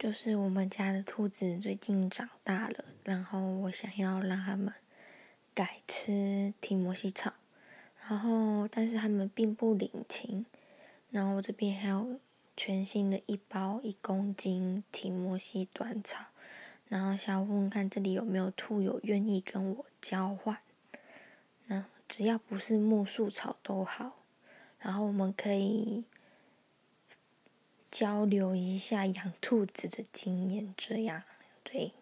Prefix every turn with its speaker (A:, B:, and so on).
A: 就是我们家的兔子最近长大了，然后我想要让它们改吃提摩西草，然后但是它们并不领情，然后我这边还有全新的一包一公斤提摩西短草，然后想问问看这里有没有兔友愿意跟我交换，那只要不是木树草都好，然后我们可以。交流一下养兔子的经验，这样对。